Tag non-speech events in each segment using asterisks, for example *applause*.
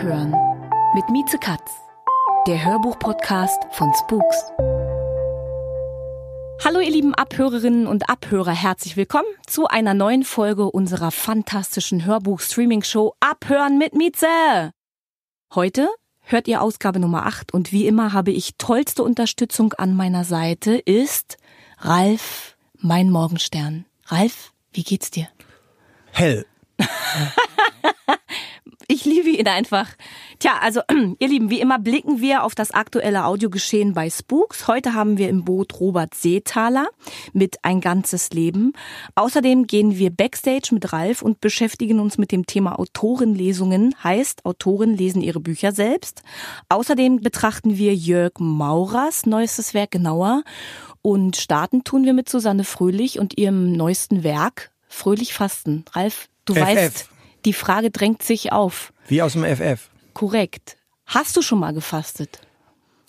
Abhören mit Mieze Katz, der Hörbuch-Podcast von Spooks. Hallo ihr lieben Abhörerinnen und Abhörer, herzlich willkommen zu einer neuen Folge unserer fantastischen Hörbuch-Streaming-Show Abhören mit Mieze. Heute hört ihr Ausgabe Nummer 8 und wie immer habe ich tollste Unterstützung an meiner Seite ist Ralf, mein Morgenstern. Ralf, wie geht's dir? Hell. *laughs* Ich liebe ihn einfach. Tja, also *clears throat* ihr Lieben, wie immer blicken wir auf das aktuelle Audiogeschehen bei Spooks. Heute haben wir im Boot Robert Seethaler mit Ein ganzes Leben. Außerdem gehen wir backstage mit Ralf und beschäftigen uns mit dem Thema Autorenlesungen. Heißt, Autoren lesen ihre Bücher selbst. Außerdem betrachten wir Jörg Maurers neuestes Werk genauer. Und starten tun wir mit Susanne Fröhlich und ihrem neuesten Werk Fröhlich Fasten. Ralf, du FF. weißt, die Frage drängt sich auf. Wie aus dem FF. Korrekt. Hast du schon mal gefastet?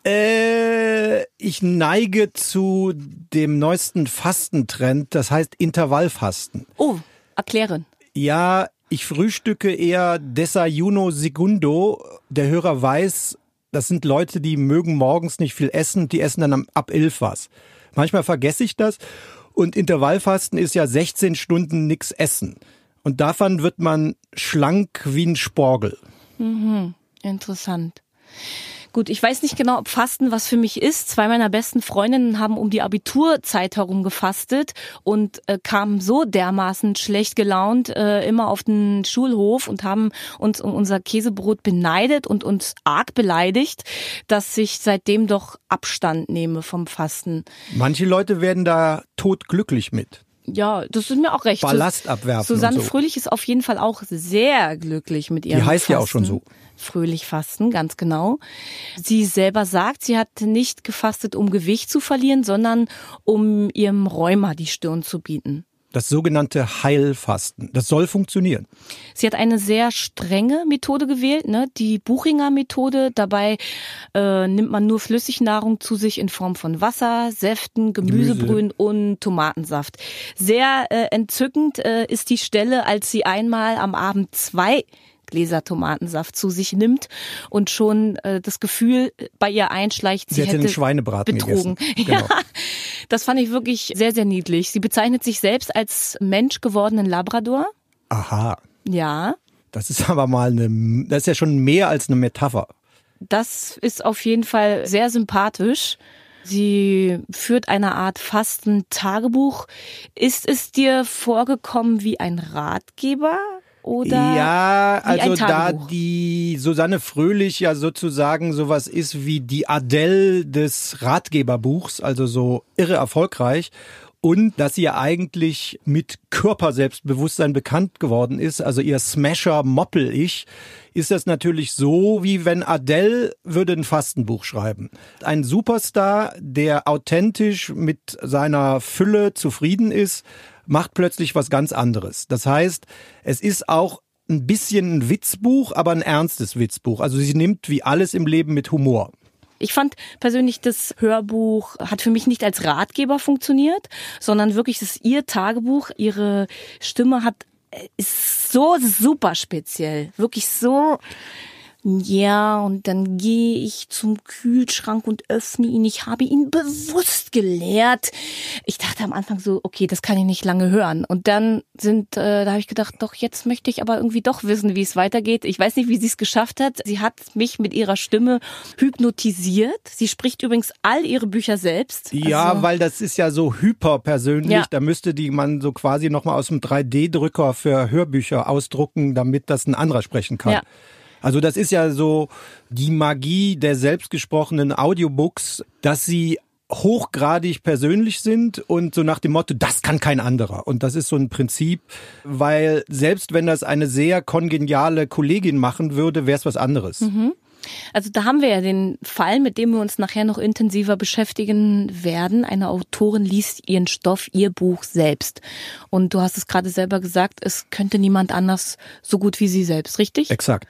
Äh, ich neige zu dem neuesten Fastentrend, das heißt Intervallfasten. Oh, erklären. Ja, ich frühstücke eher Desayuno Segundo. Der Hörer weiß, das sind Leute, die mögen morgens nicht viel essen, die essen dann am- ab 11 was. Manchmal vergesse ich das. Und Intervallfasten ist ja 16 Stunden nix essen. Und davon wird man schlank wie ein Sporgel. Interessant. Gut, ich weiß nicht genau, ob Fasten was für mich ist. Zwei meiner besten Freundinnen haben um die Abiturzeit herum gefastet und äh, kamen so dermaßen schlecht gelaunt äh, immer auf den Schulhof und haben uns um unser Käsebrot beneidet und uns arg beleidigt, dass ich seitdem doch Abstand nehme vom Fasten. Manche Leute werden da todglücklich mit. Ja, das ist mir auch recht. Ballast abwerfen Susanne so. Fröhlich ist auf jeden Fall auch sehr glücklich mit ihrem Die heißt ja auch schon Fasten. so. Fröhlich fasten, ganz genau. Sie selber sagt, sie hat nicht gefastet, um Gewicht zu verlieren, sondern um ihrem Rheuma die Stirn zu bieten. Das sogenannte Heilfasten. Das soll funktionieren. Sie hat eine sehr strenge Methode gewählt, ne? die Buchinger Methode. Dabei äh, nimmt man nur Flüssignahrung zu sich in Form von Wasser, Säften, Gemüsebrühen und Tomatensaft. Sehr äh, entzückend äh, ist die Stelle, als sie einmal am Abend zwei Gläser Tomatensaft zu sich nimmt und schon äh, das Gefühl bei ihr einschleicht, sie, Sie hätte hätte einen Schweinebraten betrogen. gegessen. *laughs* Ja, Genau. das fand ich wirklich sehr, sehr niedlich. Sie bezeichnet sich selbst als Mensch gewordenen Labrador. Aha. Ja, Das ist aber mal eine, das ist ja schon mehr als eine Metapher. Das ist auf jeden Fall sehr sympathisch. Sie führt eine Art Fasten-Tagebuch. Ist es dir vorgekommen wie ein Ratgeber oder? ja, also da die Susanne Fröhlich ja sozusagen sowas ist wie die Adele des Ratgeberbuchs, also so irre erfolgreich. Und dass sie ja eigentlich mit Körperselbstbewusstsein bekannt geworden ist, also ihr Smasher moppel ich, ist das natürlich so, wie wenn Adele würde ein Fastenbuch schreiben. Ein Superstar, der authentisch mit seiner Fülle zufrieden ist, macht plötzlich was ganz anderes. Das heißt, es ist auch ein bisschen ein Witzbuch, aber ein ernstes Witzbuch. Also sie nimmt wie alles im Leben mit Humor. Ich fand persönlich, das Hörbuch hat für mich nicht als Ratgeber funktioniert, sondern wirklich ist ihr Tagebuch. Ihre Stimme hat ist so super speziell, wirklich so. Ja, und dann gehe ich zum Kühlschrank und öffne ihn. Ich habe ihn bewusst geleert. Ich dachte am Anfang so, okay, das kann ich nicht lange hören. Und dann sind, äh, da habe ich gedacht, doch jetzt möchte ich aber irgendwie doch wissen, wie es weitergeht. Ich weiß nicht, wie sie es geschafft hat. Sie hat mich mit ihrer Stimme hypnotisiert. Sie spricht übrigens all ihre Bücher selbst. Ja, Also- weil das ist ja so hyperpersönlich. Ja. Da müsste die man so quasi nochmal aus dem 3D-Drucker für Hörbücher ausdrucken, damit das ein anderer sprechen kann. Ja. Also das ist ja so die Magie der selbstgesprochenen Audiobooks, dass sie hochgradig persönlich sind und so nach dem Motto, das kann kein anderer. Und das ist so ein Prinzip, weil selbst wenn das eine sehr kongeniale Kollegin machen würde, wäre es was anderes. Mhm. Also da haben wir ja den Fall, mit dem wir uns nachher noch intensiver beschäftigen werden. Eine Autorin liest ihren Stoff, ihr Buch selbst. Und du hast es gerade selber gesagt, es könnte niemand anders so gut wie sie selbst, richtig? Exakt.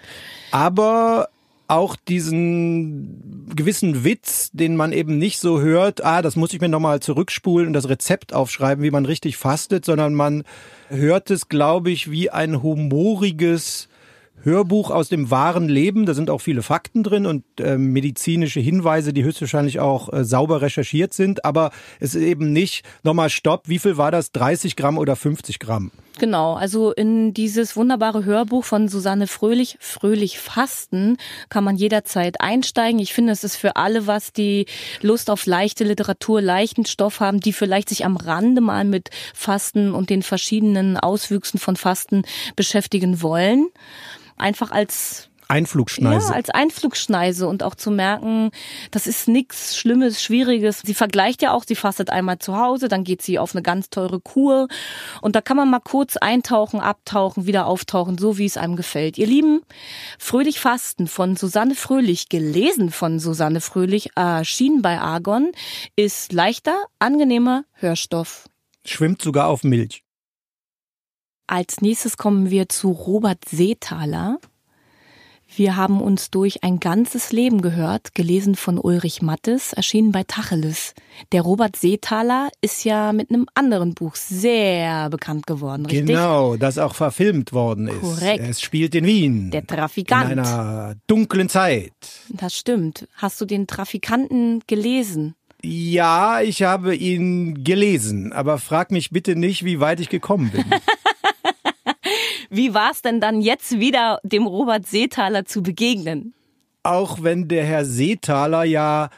Aber auch diesen gewissen Witz, den man eben nicht so hört, ah, das muss ich mir nochmal zurückspulen und das Rezept aufschreiben, wie man richtig fastet, sondern man hört es, glaube ich, wie ein humoriges Hörbuch aus dem wahren Leben. Da sind auch viele Fakten drin und äh, medizinische Hinweise, die höchstwahrscheinlich auch äh, sauber recherchiert sind. Aber es ist eben nicht, nochmal Stopp, wie viel war das? 30 Gramm oder 50 Gramm? Genau, also in dieses wunderbare Hörbuch von Susanne Fröhlich, Fröhlich Fasten, kann man jederzeit einsteigen. Ich finde, es ist für alle was, die Lust auf leichte Literatur, leichten Stoff haben, die vielleicht sich am Rande mal mit Fasten und den verschiedenen Auswüchsen von Fasten beschäftigen wollen einfach als Einflugschneise. Ja, als Einflugschneise und auch zu merken, das ist nichts Schlimmes, Schwieriges. Sie vergleicht ja auch, sie fastet einmal zu Hause, dann geht sie auf eine ganz teure Kur und da kann man mal kurz eintauchen, abtauchen, wieder auftauchen, so wie es einem gefällt. Ihr Lieben, Fröhlich Fasten von Susanne Fröhlich, gelesen von Susanne Fröhlich, erschienen bei Argon, ist leichter, angenehmer Hörstoff. Schwimmt sogar auf Milch. Als nächstes kommen wir zu Robert Seethaler. Wir haben uns durch ein ganzes Leben gehört, gelesen von Ulrich Mattes, erschienen bei Tacheles. Der Robert Seethaler ist ja mit einem anderen Buch sehr bekannt geworden, richtig? Genau, das auch verfilmt worden ist. Korrekt. Es spielt in Wien. Der Trafikant. In einer dunklen Zeit. Das stimmt. Hast du den Trafikanten gelesen? Ja, ich habe ihn gelesen, aber frag mich bitte nicht, wie weit ich gekommen bin. *laughs* Wie war es denn dann jetzt wieder dem Robert Seethaler zu begegnen? Auch wenn der Herr Seethaler ja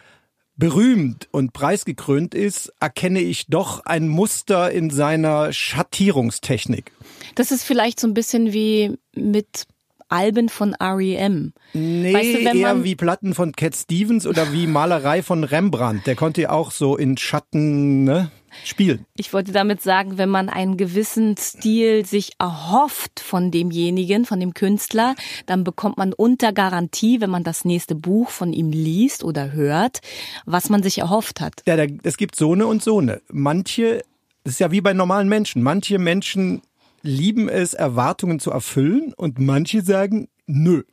berühmt und preisgekrönt ist, erkenne ich doch ein Muster in seiner Schattierungstechnik. Das ist vielleicht so ein bisschen wie mit Alben von R.E.M. Nee, weißt du, eher wie Platten von Cat Stevens oder wie Malerei von Rembrandt. Der konnte ja auch so in Schatten, ne? spielen. Ich wollte damit sagen, wenn man einen gewissen Stil sich erhofft von demjenigen, von dem Künstler, dann bekommt man unter Garantie, wenn man das nächste Buch von ihm liest oder hört, was man sich erhofft hat. Ja, es gibt so eine und so eine. Manche, das ist ja wie bei normalen Menschen, manche Menschen lieben es, Erwartungen zu erfüllen und manche sagen, nö.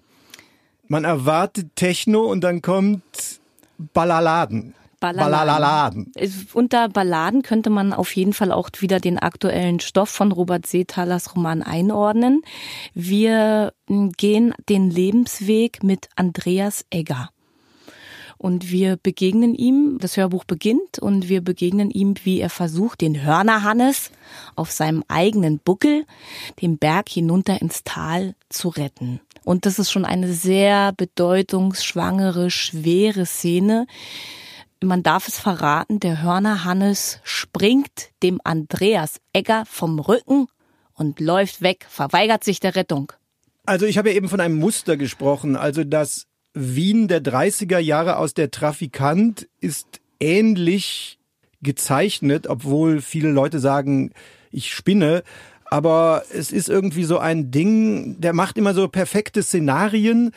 Man erwartet Techno und dann kommt Ballaladen. Ballaladen. Unter Balladen könnte man auf jeden Fall auch wieder den aktuellen Stoff von Robert Seethalers Roman einordnen. Wir gehen den Lebensweg mit Andreas Egger. Und wir begegnen ihm, das Hörbuch beginnt und wir begegnen ihm, wie er versucht, den Hörnerhannes auf seinem eigenen Buckel den Berg hinunter ins Tal zu retten. Und das ist schon eine sehr bedeutungsschwangere, schwere Szene, man darf es verraten, der Hörner Hannes springt dem Andreas Egger vom Rücken und läuft weg, verweigert sich der Rettung. Also ich habe ja eben von einem Muster gesprochen, also das Wien der 30er Jahre aus der Trafikant ist ähnlich gezeichnet, obwohl viele Leute sagen, ich spinne. Aber es ist irgendwie so ein Ding, der macht immer so perfekte Szenarien,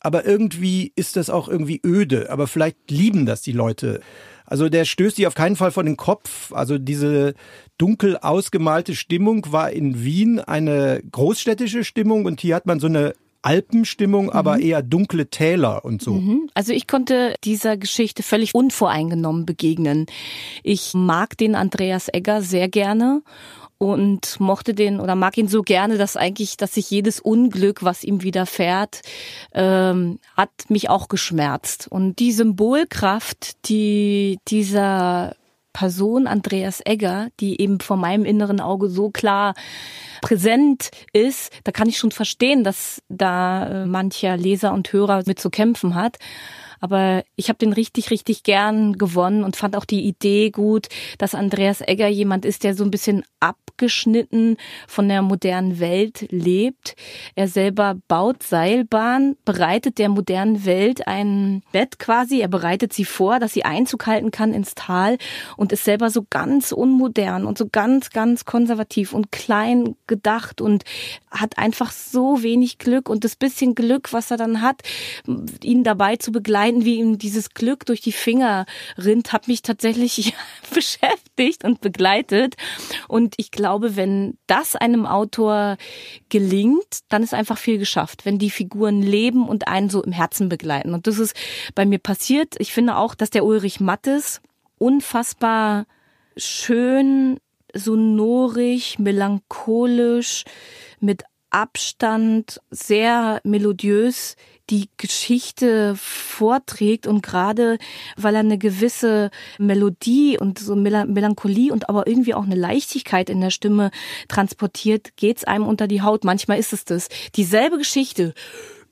aber irgendwie ist das auch irgendwie öde. Aber vielleicht lieben das die Leute. Also der stößt die auf keinen Fall vor den Kopf. Also diese dunkel ausgemalte Stimmung war in Wien eine großstädtische Stimmung und hier hat man so eine Alpenstimmung, mhm. aber eher dunkle Täler und so. Mhm. Also ich konnte dieser Geschichte völlig unvoreingenommen begegnen. Ich mag den Andreas Egger sehr gerne und mochte den oder mag ihn so gerne, dass eigentlich, dass sich jedes Unglück, was ihm widerfährt, ähm, hat mich auch geschmerzt. Und die Symbolkraft, die dieser Person Andreas Egger, die eben vor meinem inneren Auge so klar präsent ist, da kann ich schon verstehen, dass da äh, mancher Leser und Hörer mit zu kämpfen hat. Aber ich habe den richtig, richtig gern gewonnen und fand auch die Idee gut, dass Andreas Egger jemand ist, der so ein bisschen abgeschnitten von der modernen Welt lebt. Er selber baut Seilbahn, bereitet der modernen Welt ein Bett quasi. Er bereitet sie vor, dass sie Einzug halten kann ins Tal und ist selber so ganz unmodern und so ganz, ganz konservativ und klein gedacht und hat einfach so wenig Glück und das bisschen Glück, was er dann hat, ihn dabei zu begleiten, wie ihm dieses Glück durch die Finger rinnt, hat mich tatsächlich *laughs* beschäftigt und begleitet. Und ich glaube, wenn das einem Autor gelingt, dann ist einfach viel geschafft, wenn die Figuren leben und einen so im Herzen begleiten. Und das ist bei mir passiert. Ich finde auch, dass der Ulrich Mattes unfassbar schön, sonorig, melancholisch, mit Abstand, sehr melodiös die Geschichte vorträgt und gerade weil er eine gewisse Melodie und so Melancholie und aber irgendwie auch eine Leichtigkeit in der Stimme transportiert, geht's einem unter die Haut. Manchmal ist es das. Dieselbe Geschichte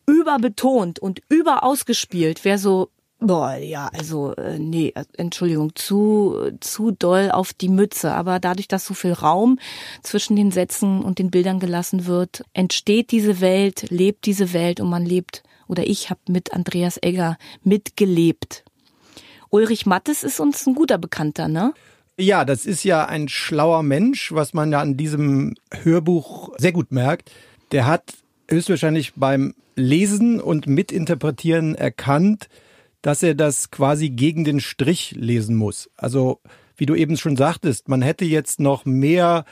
überbetont und überausgespielt wäre so Boah, ja, also äh, nee, äh, Entschuldigung, zu zu doll auf die Mütze, aber dadurch, dass so viel Raum zwischen den Sätzen und den Bildern gelassen wird, entsteht diese Welt, lebt diese Welt und man lebt oder ich habe mit Andreas Egger mitgelebt. Ulrich Mattes ist uns ein guter Bekannter, ne? Ja, das ist ja ein schlauer Mensch, was man ja an diesem Hörbuch sehr gut merkt. Der hat höchstwahrscheinlich beim Lesen und Mitinterpretieren erkannt, dass er das quasi gegen den Strich lesen muss. Also, wie du eben schon sagtest, man hätte jetzt noch mehr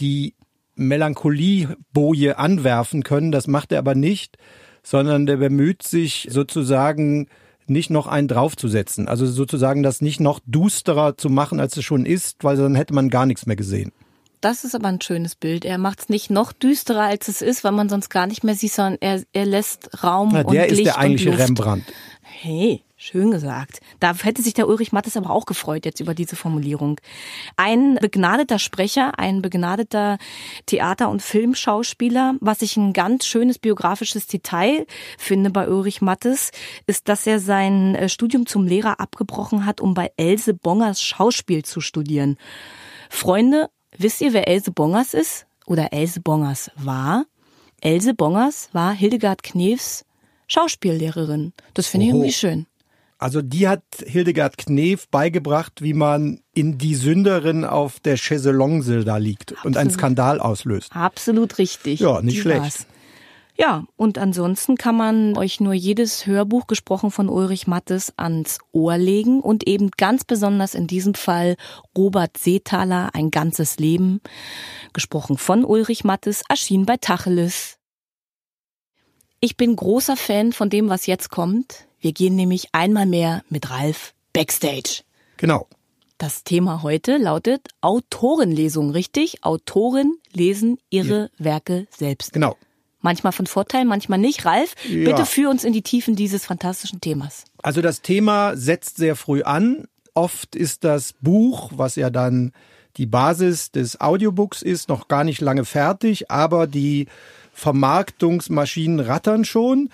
die Melancholie-Boje anwerfen können. Das macht er aber nicht, sondern der bemüht sich sozusagen nicht noch einen draufzusetzen. Also sozusagen das nicht noch dusterer zu machen, als es schon ist, weil dann hätte man gar nichts mehr gesehen. Das ist aber ein schönes Bild. Er macht es nicht noch düsterer, als es ist, weil man sonst gar nicht mehr sieht, sondern er, er lässt Raum Na, und der Licht ist der eigentliche. Rembrandt. Hey, schön gesagt. Da hätte sich der Ulrich Mattes aber auch gefreut jetzt über diese Formulierung. Ein begnadeter Sprecher, ein begnadeter Theater- und Filmschauspieler, was ich ein ganz schönes biografisches Detail finde bei Ulrich Mattes, ist, dass er sein äh, Studium zum Lehrer abgebrochen hat, um bei Else Bongers Schauspiel zu studieren. Freunde, wisst ihr, wer Else Bongers ist? Oder Else Bongers war? Else Bongers war Hildegard Knefs Schauspiellehrerin. Das finde ich irgendwie schön. Also die hat Hildegard Knef beigebracht, wie man in die Sünderin auf der Chaiselongue da liegt und einen Absolut. Skandal auslöst. Absolut richtig. Ja, nicht Die schlecht. war's. Ja, und ansonsten kann man euch nur jedes Hörbuch gesprochen von Ulrich Mattes ans Ohr legen und eben ganz besonders in diesem Fall Robert Seethaler, ein ganzes Leben, gesprochen von Ulrich Mattes, erschien bei Tacheles. Ich bin großer Fan von dem, was jetzt kommt. Wir gehen nämlich einmal mehr mit Ralf backstage. Genau. Das Thema heute lautet Autorenlesung, richtig? Autoren lesen ihre Werke selbst. Genau. Manchmal von Vorteil, manchmal nicht. Ralf, Ja. bitte führ uns in die Tiefen dieses fantastischen Themas. Also das Thema setzt sehr früh an. Oft ist das Buch, was ja dann die Basis des Audiobooks ist, noch gar nicht lange fertig, aber die Vermarktungsmaschinen rattern schon.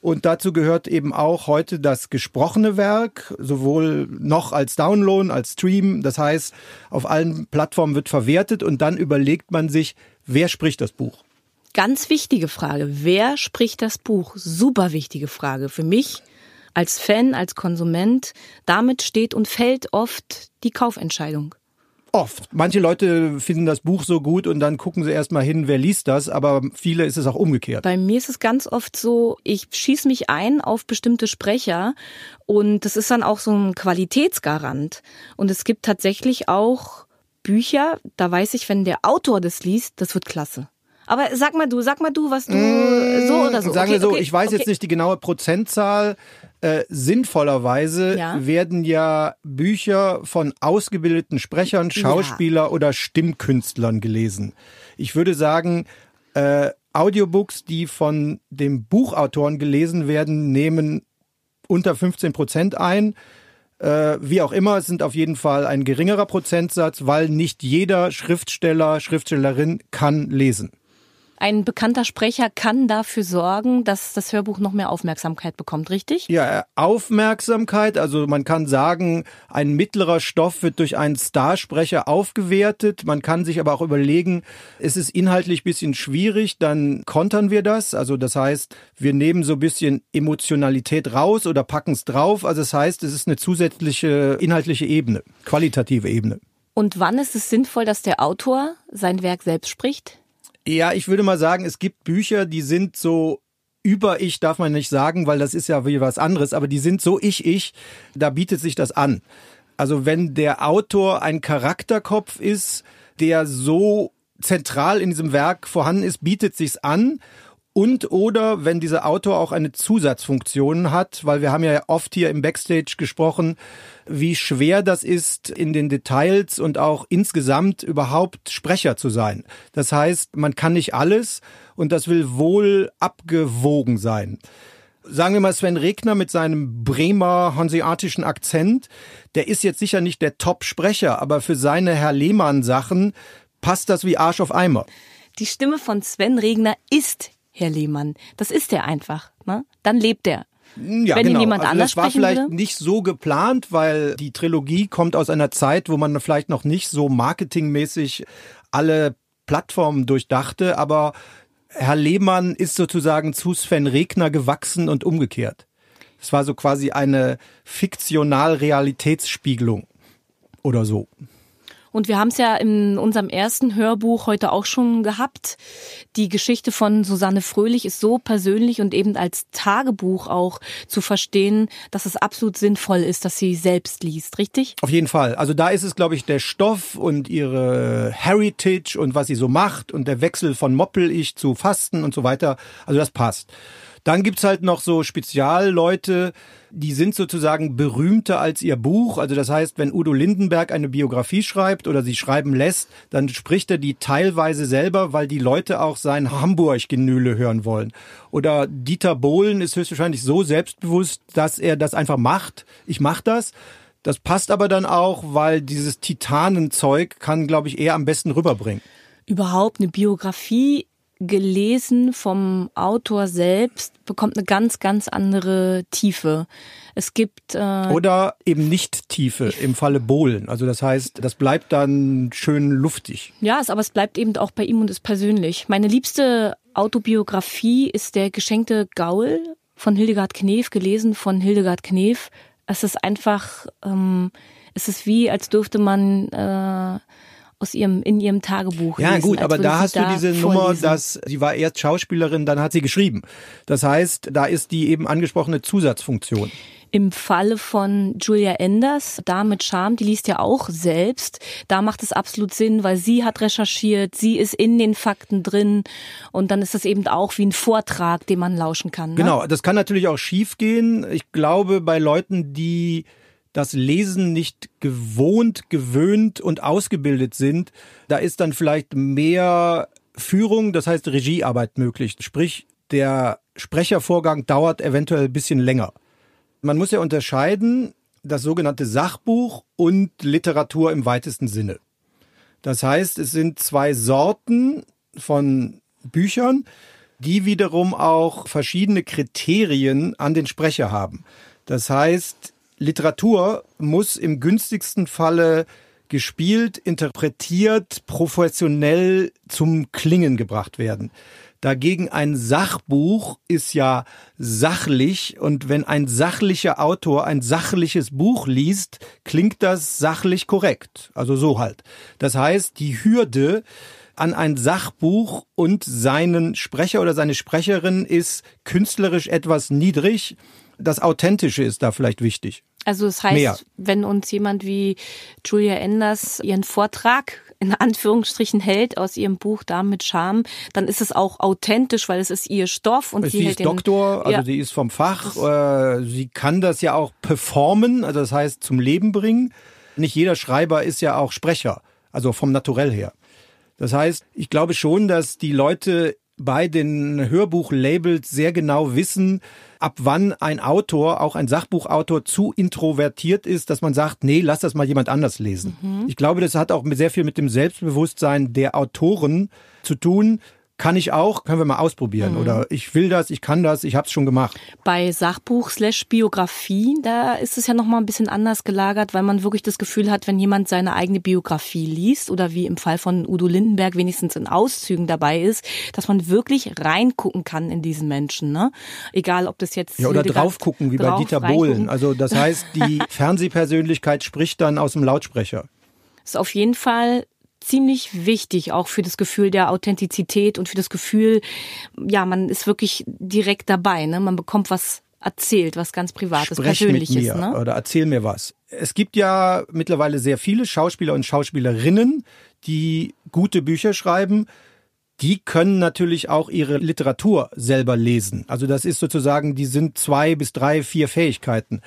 Und dazu gehört eben auch heute das gesprochene Werk, sowohl noch als Download, als Stream. Das heißt, auf allen Plattformen wird verwertet und dann überlegt man sich, wer spricht das Buch. Ganz wichtige Frage. Wer spricht das Buch? Super wichtige Frage. Für mich als Fan, als Konsument. Damit steht und fällt oft die Kaufentscheidung. Oft. Manche Leute finden das Buch so gut und dann gucken sie erstmal hin, wer liest das, aber viele ist es auch umgekehrt. Bei mir ist es ganz oft so, ich schieße mich ein auf bestimmte Sprecher und das ist dann auch so ein Qualitätsgarant. Und es gibt tatsächlich auch Bücher, da weiß ich, wenn der Autor das liest, das wird klasse. Aber sag mal du, sag mal du, was du so oder so. Mmh, Sagen okay, wir so, okay, ich weiß okay. jetzt nicht die genaue Prozentzahl. Äh, sinnvollerweise Ja. werden ja Bücher von ausgebildeten Sprechern, Schauspieler oder Stimmkünstlern gelesen. Ich würde sagen, äh, Audiobooks, die von dem Buchautoren gelesen werden, nehmen unter 15 Prozent ein. Äh, wie auch immer, es sind auf jeden Fall ein geringerer Prozentsatz, weil nicht jeder Schriftsteller, Schriftstellerin kann lesen. Ein bekannter Sprecher kann dafür sorgen, dass das Hörbuch noch mehr Aufmerksamkeit bekommt, richtig? Ja, Aufmerksamkeit, also man kann sagen, ein mittlerer Stoff wird durch einen Starsprecher aufgewertet. Man kann sich aber auch überlegen, es ist inhaltlich bisschen schwierig, dann kontern wir das. Also das heißt, wir nehmen so ein bisschen Emotionalität raus oder packen es drauf. Also das heißt, es ist eine zusätzliche inhaltliche Ebene, qualitative Ebene. Und wann ist es sinnvoll, dass der Autor sein Werk selbst spricht? Ja, ich würde mal sagen, es gibt Bücher, die sind so über ich darf man nicht sagen, weil das ist ja wie was anderes, aber die sind so ich ich, da bietet sich das an. Also wenn der Autor ein Charakterkopf ist, der so zentral in diesem Werk vorhanden ist, bietet sich's an und oder wenn dieser Autor auch eine Zusatzfunktion hat, weil wir haben ja oft hier im Backstage gesprochen, wie schwer das ist, in den Details und auch insgesamt überhaupt Sprecher zu sein. Das heißt, man kann nicht alles und das will wohl abgewogen sein sagen wir mal Sven Regner mit seinem Bremer hanseatischen Akzent, der ist jetzt sicher nicht der Top-Sprecher, aber für seine Herr Lehmann Sachen passt das wie Arsch auf Eimer. Die Stimme von Sven Regner ist Herr Lehmann. Das ist er einfach. Ne? Dann lebt er. Ja, Wenn genau. jemand also anders das war vielleicht würde? nicht so geplant, weil die Trilogie kommt aus einer Zeit, wo man vielleicht noch nicht so marketingmäßig alle Plattformen durchdachte, aber Herr Lehmann ist sozusagen zu Sven Regner gewachsen und umgekehrt. Es war so quasi eine Fiktional-Realitätsspiegelung oder so. Und wir haben es ja in unserem ersten Hörbuch heute auch schon gehabt. Die Geschichte von Susanne Fröhlich ist so persönlich und eben als Tagebuch auch zu verstehen, dass es absolut sinnvoll ist, dass sie selbst liest, richtig? Auf jeden Fall. Also da ist es, glaube ich, der Stoff und ihre Heritage und was sie so macht und der Wechsel von Moppel-Ich zu Fasten und so weiter. Also das passt. Dann gibt's halt noch so Spezialleute, die sind sozusagen berühmter als ihr Buch. Also das heißt, wenn Udo Lindenberg eine Biografie schreibt oder sie schreiben lässt, dann spricht er die teilweise selber, weil die Leute auch sein Hamburg-Genüle hören wollen. Oder Dieter Bohlen ist höchstwahrscheinlich so selbstbewusst, dass er das einfach macht. Ich mach das. Das passt aber dann auch, weil dieses Titanenzeug kann, glaube ich, eher am besten rüberbringen. Überhaupt eine Biografie gelesen vom Autor selbst bekommt eine ganz, ganz andere Tiefe. Es gibt äh, Oder eben nicht Tiefe im Falle Bohlen. Also das heißt, das bleibt dann schön luftig. Ja, es, aber es bleibt eben auch bei ihm und ist persönlich. Meine liebste Autobiografie ist der geschenkte Gaul von Hildegard Knef, gelesen von Hildegard Knef. Es ist einfach, ähm, es ist wie, als dürfte man äh, aus ihrem in ihrem Tagebuch Ja lesen, gut, aber da hast du diese Nummer, vorlesen. dass sie war erst Schauspielerin, dann hat sie geschrieben. Das heißt, da ist die eben angesprochene Zusatzfunktion. Im Falle von Julia Enders, da mit Charme, die liest ja auch selbst. Da macht es absolut Sinn, weil sie hat recherchiert, sie ist in den Fakten drin und dann ist das eben auch wie ein Vortrag, den man lauschen kann. Ne? Genau, das kann natürlich auch schief gehen. Ich glaube, bei Leuten, die das Lesen nicht gewohnt, gewöhnt und ausgebildet sind, da ist dann vielleicht mehr Führung, das heißt Regiearbeit möglich. Sprich, der Sprechervorgang dauert eventuell ein bisschen länger. Man muss ja unterscheiden das sogenannte Sachbuch und Literatur im weitesten Sinne. Das heißt, es sind zwei Sorten von Büchern, die wiederum auch verschiedene Kriterien an den Sprecher haben. Das heißt, Literatur muss im günstigsten Falle gespielt, interpretiert, professionell zum Klingen gebracht werden. Dagegen ein Sachbuch ist ja sachlich und wenn ein sachlicher Autor ein sachliches Buch liest, klingt das sachlich korrekt. Also so halt. Das heißt, die Hürde an ein Sachbuch und seinen Sprecher oder seine Sprecherin ist künstlerisch etwas niedrig. Das Authentische ist da vielleicht wichtig. Also das heißt, Mehr. wenn uns jemand wie Julia Enders ihren Vortrag in Anführungsstrichen hält aus ihrem Buch Damen mit Charme, dann ist es auch authentisch, weil es ist ihr Stoff und sie, sie hält ist den Doktor, also ja. sie ist vom Fach. Äh, sie kann das ja auch performen, also das heißt zum Leben bringen. Nicht jeder Schreiber ist ja auch Sprecher, also vom Naturell her. Das heißt, ich glaube schon, dass die Leute bei den Hörbuchlabels sehr genau wissen, ab wann ein Autor, auch ein Sachbuchautor, zu introvertiert ist, dass man sagt, nee, lass das mal jemand anders lesen. Ich glaube, das hat auch sehr viel mit dem Selbstbewusstsein der Autoren zu tun. Kann ich auch, können wir mal ausprobieren. Mhm. Oder ich will das, ich kann das, ich habe es schon gemacht. Bei Sachbuch slash Biografie, da ist es ja nochmal ein bisschen anders gelagert, weil man wirklich das Gefühl hat, wenn jemand seine eigene Biografie liest oder wie im Fall von Udo Lindenberg wenigstens in Auszügen dabei ist, dass man wirklich reingucken kann in diesen Menschen. Ne? Egal, ob das jetzt... Ja, oder Hildegard drauf gucken, wie bei drauf Dieter reingucken. Bohlen. Also das *laughs* heißt, die Fernsehpersönlichkeit spricht dann aus dem Lautsprecher. ist auf jeden Fall ziemlich wichtig, auch für das Gefühl der Authentizität und für das Gefühl, ja, man ist wirklich direkt dabei, ne? Man bekommt was erzählt, was ganz Privates, Sprech mit Persönliches, mir ne? oder erzähl mir was. Es gibt ja mittlerweile sehr viele Schauspieler und Schauspielerinnen, die gute Bücher schreiben. Die können natürlich auch ihre Literatur selber lesen. Also das ist sozusagen, die sind zwei bis drei, vier Fähigkeiten.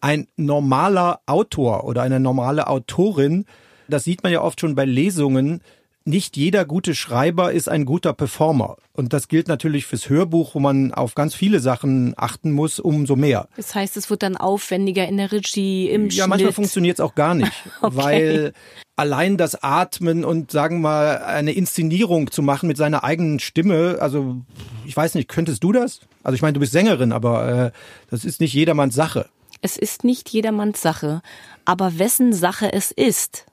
Ein normaler Autor oder eine normale Autorin, das sieht man ja oft schon bei Lesungen, nicht jeder gute Schreiber ist ein guter Performer. Und das gilt natürlich fürs Hörbuch, wo man auf ganz viele Sachen achten muss, umso mehr. Das heißt, es wird dann aufwendiger in der Regie, im Ja, Schnitt. manchmal funktioniert es auch gar nicht, *laughs* Okay. weil allein das Atmen und sagen wir mal eine Inszenierung zu machen mit seiner eigenen Stimme, also ich weiß nicht, könntest du das? Also ich meine, du bist Sängerin, aber äh, das ist nicht jedermanns Sache. Es ist nicht jedermanns Sache, aber wessen Sache es ist,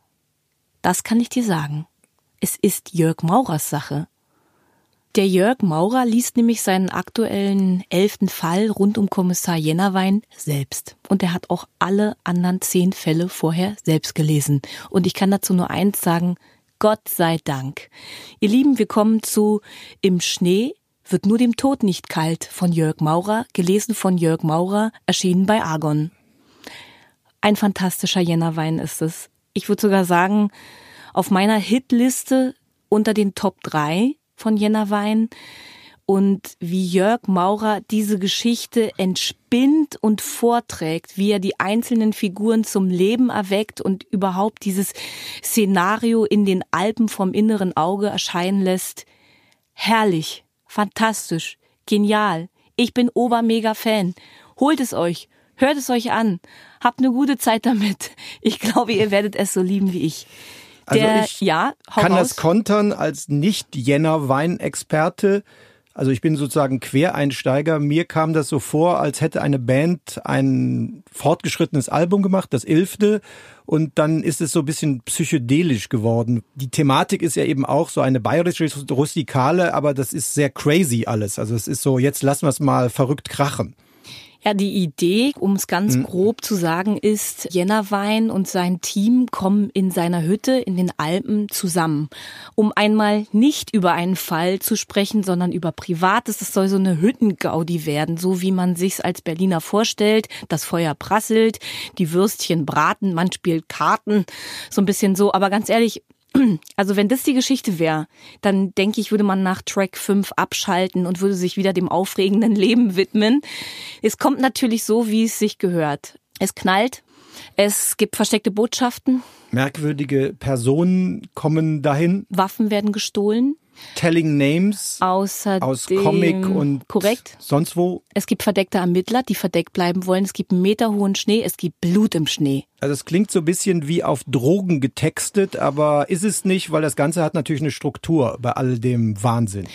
das kann ich dir sagen. Es ist Jörg Maurers Sache. Der Jörg Maurer liest nämlich seinen aktuellen elften Fall rund um Kommissar Jennerwein selbst. Und er hat auch alle anderen zehn Fälle vorher selbst gelesen. Und ich kann dazu nur eins sagen, Gott sei Dank. Ihr Lieben, wir kommen zu Im Schnee wird nur dem Tod nicht kalt von Jörg Maurer, gelesen von Jörg Maurer, erschienen bei Argon. Ein fantastischer Jännerwein ist es. Ich würde sogar sagen, auf meiner Hitliste unter den Top 3 von Jännerwein. Und wie Jörg Maurer diese Geschichte entspinnt und vorträgt, wie er die einzelnen Figuren zum Leben erweckt und überhaupt dieses Szenario in den Alpen vom inneren Auge erscheinen lässt. Herrlich, fantastisch, genial. Ich bin Obermega-Fan. Holt es euch, hört es euch an, habt eine gute Zeit damit. Ich glaube, ihr werdet es so lieben wie ich. Also Der, ich ja, kann raus. das kontern als Nicht-Jenner-Weinexperte. Also ich bin sozusagen Quereinsteiger. Mir kam das so vor, als hätte eine Band ein fortgeschrittenes Album gemacht, das elfte, und dann ist es so ein bisschen psychedelisch geworden. Die Thematik ist ja eben auch so eine bayerische Rustikale, aber das ist sehr crazy alles. Also es ist so, jetzt lassen wir es mal verrückt krachen. Ja, die Idee, um es ganz Mhm. grob zu sagen, ist, Jennerwein und sein Team kommen in seiner Hütte in den Alpen zusammen, um einmal nicht über einen Fall zu sprechen, sondern über Privates. Es soll so eine Hüttengaudi werden, so wie man sich's als Berliner vorstellt. Das Feuer prasselt, die Würstchen braten, man spielt Karten, so ein bisschen so. Aber ganz ehrlich, *clears throat* also wenn das die Geschichte wäre, dann denke ich, würde man nach Track 5 abschalten und würde sich wieder dem aufregenden *laughs* Leben widmen. Es kommt natürlich so, wie es sich gehört. Es knallt, es gibt versteckte Botschaften, Merkwürdige Personen kommen dahin, Waffen werden gestohlen. Telling names Außerdem aus Comic und korrekt. sonst wo. Es gibt verdeckte Ermittler, die verdeckt bleiben wollen. Es gibt einen meterhohen Schnee. Es gibt Blut im Schnee. Also es klingt so ein bisschen wie auf Drogen getextet, aber ist es nicht, weil das Ganze hat natürlich eine Struktur bei all dem Wahnsinn.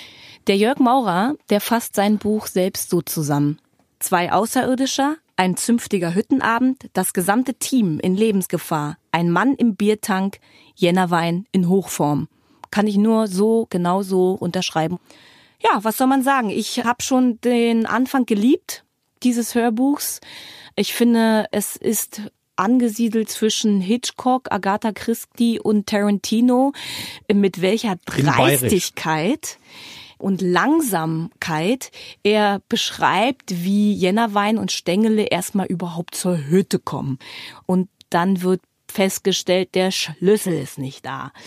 Der Jörg Maurer, der fasst sein Buch selbst so zusammen. Zwei Außerirdischer, ein zünftiger Hüttenabend, das gesamte Team in Lebensgefahr, ein Mann im Biertank, Jännerwein in Hochform. Kann ich nur so, genau so unterschreiben. Ja, was soll man sagen? Ich habe schon den Anfang geliebt dieses Hörbuchs. Ich finde, es ist angesiedelt zwischen Hitchcock, Agatha Christie und Tarantino. Mit welcher. Dreistigkeit und Langsamkeit er beschreibt, wie Jennerwein und Stengele erstmal überhaupt zur Hütte kommen. Und dann wird festgestellt, der Schlüssel ist nicht da. *laughs*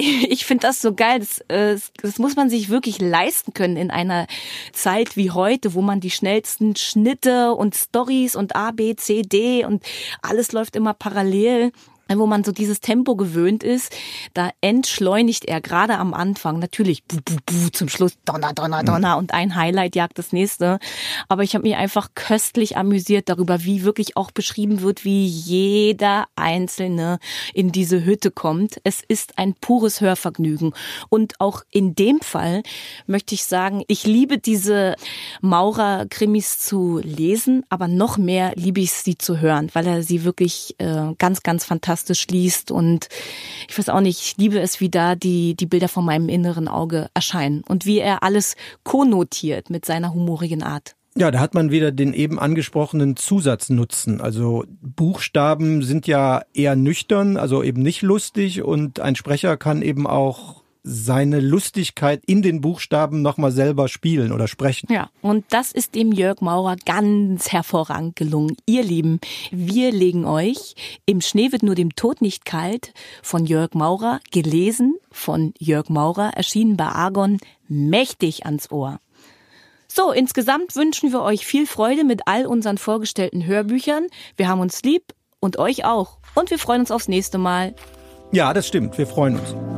Ich finde das so geil. Das, äh, das muss man sich wirklich leisten können in einer Zeit wie heute, wo man die schnellsten Schnitte und Stories und A, B, C, D und alles läuft immer parallel. Wo man so dieses Tempo gewöhnt ist, da entschleunigt er gerade am Anfang natürlich bu, bu, bu, zum Schluss Donner, Donner, Donner mhm. und ein Highlight jagt das nächste. Aber ich habe mich einfach köstlich amüsiert darüber, wie wirklich auch beschrieben wird, wie jeder Einzelne in diese Hütte kommt. Es ist ein pures Hörvergnügen. Und auch in dem Fall möchte ich sagen, ich liebe diese Maurer-Krimis zu lesen, aber noch mehr liebe ich sie zu hören, weil er sie wirklich äh, ganz, ganz fantastisch liest. Und ich weiß auch nicht, ich liebe es, wie da die, die Bilder von meinem inneren Auge erscheinen und wie er alles konnotiert mit seiner humorigen Art. Ja, da hat man wieder den eben angesprochenen Zusatznutzen. Also Buchstaben sind ja eher nüchtern, also eben nicht lustig und ein Sprecher kann eben auch seine Lustigkeit in den Buchstaben nochmal selber spielen oder sprechen. Ja, und das ist dem Jörg Maurer ganz hervorragend gelungen. Ihr Lieben, wir legen euch Im Schnee wird nur dem Tod nicht kalt von Jörg Maurer, gelesen von Jörg Maurer, erschienen bei Argon, mächtig ans Ohr. So, insgesamt wünschen wir euch viel Freude mit all unseren vorgestellten Hörbüchern. Wir haben uns lieb und euch auch. Und wir freuen uns aufs nächste Mal. Ja, das stimmt. Wir freuen uns.